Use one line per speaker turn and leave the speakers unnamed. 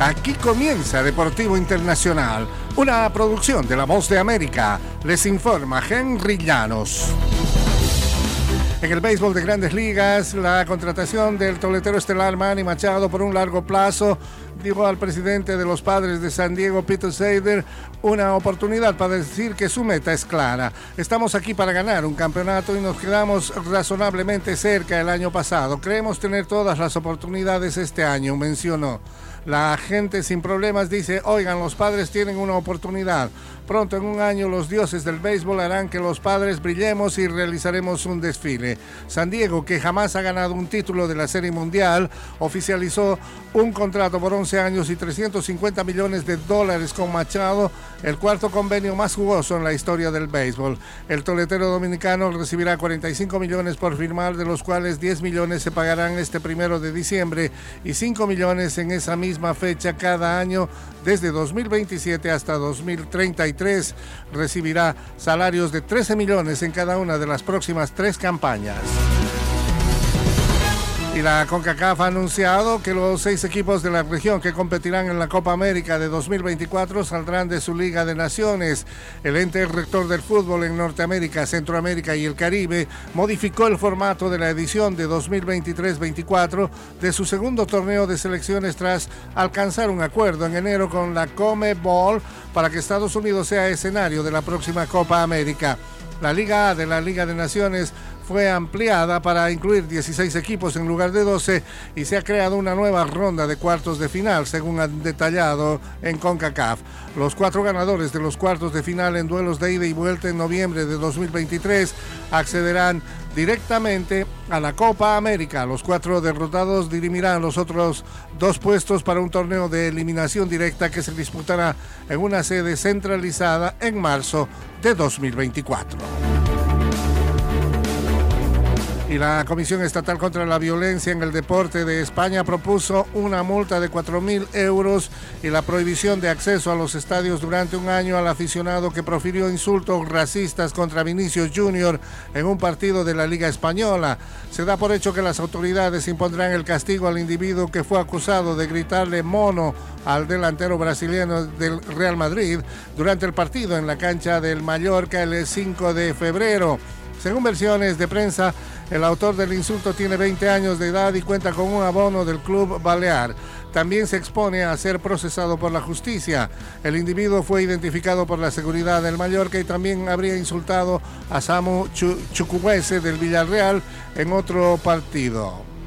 Aquí comienza Deportivo Internacional, una producción de La Voz de América. Les informa Henry Llanos. En el béisbol de grandes ligas, la contratación del toletero estelar Manny Machado por un largo plazo dio al presidente de los padres de San Diego, Peter Seider, una oportunidad para decir que su meta es clara. Estamos aquí para ganar un campeonato y nos quedamos razonablemente cerca el año pasado. Creemos tener todas las oportunidades este año, mencionó. La gente sin problemas dice, oigan, los padres tienen una oportunidad. Pronto en un año los dioses del béisbol harán que los padres brillemos y realizaremos un desfile. San Diego, que jamás ha ganado un título de la Serie Mundial, oficializó un contrato por 11 años y 350 millones de dólares con Machado, el cuarto convenio más jugoso en la historia del béisbol. El toletero dominicano recibirá 45 millones por firmar, de los cuales 10 millones se pagarán este primero de diciembre y 5 millones en esa misma fecha cada año desde 2027 hasta 2033. Recibirá salarios de 13 millones en cada una de las próximas tres campañas. Y la CONCACAF ha anunciado que los seis equipos de la región que competirán en la Copa América de 2024 saldrán de su Liga de Naciones. El ente rector del fútbol en Norteamérica, Centroamérica y el Caribe modificó el formato de la edición de 2023-24 de su segundo torneo de selecciones tras alcanzar un acuerdo en enero con la Comebol para que Estados Unidos sea escenario de la próxima Copa América. La Liga A de la Liga de Naciones fue ampliada para incluir 16 equipos en lugar de 12 y se ha creado una nueva ronda de cuartos de final, según han detallado en CONCACAF. Los cuatro ganadores de los cuartos de final en duelos de ida y vuelta en noviembre de 2023 accederán directamente a la Copa América. Los cuatro derrotados dirimirán los otros dos puestos para un torneo de eliminación directa que se disputará en una sede centralizada en marzo de 2024 y la Comisión Estatal contra la Violencia en el Deporte de España propuso una multa de 4.000 euros y la prohibición de acceso a los estadios durante un año al aficionado que profirió insultos racistas contra Vinicius Junior en un partido de la Liga Española. Se da por hecho que las autoridades impondrán el castigo al individuo que fue acusado de gritarle mono al delantero brasileño del Real Madrid durante el partido en la cancha del Mallorca el 5 de febrero. Según versiones de prensa, el autor del insulto tiene 20 años de edad y cuenta con un abono del club Balear. También se expone a ser procesado por la justicia. El individuo fue identificado por la seguridad del Mallorca y también habría insultado a Samu Chukwese del Villarreal en otro partido.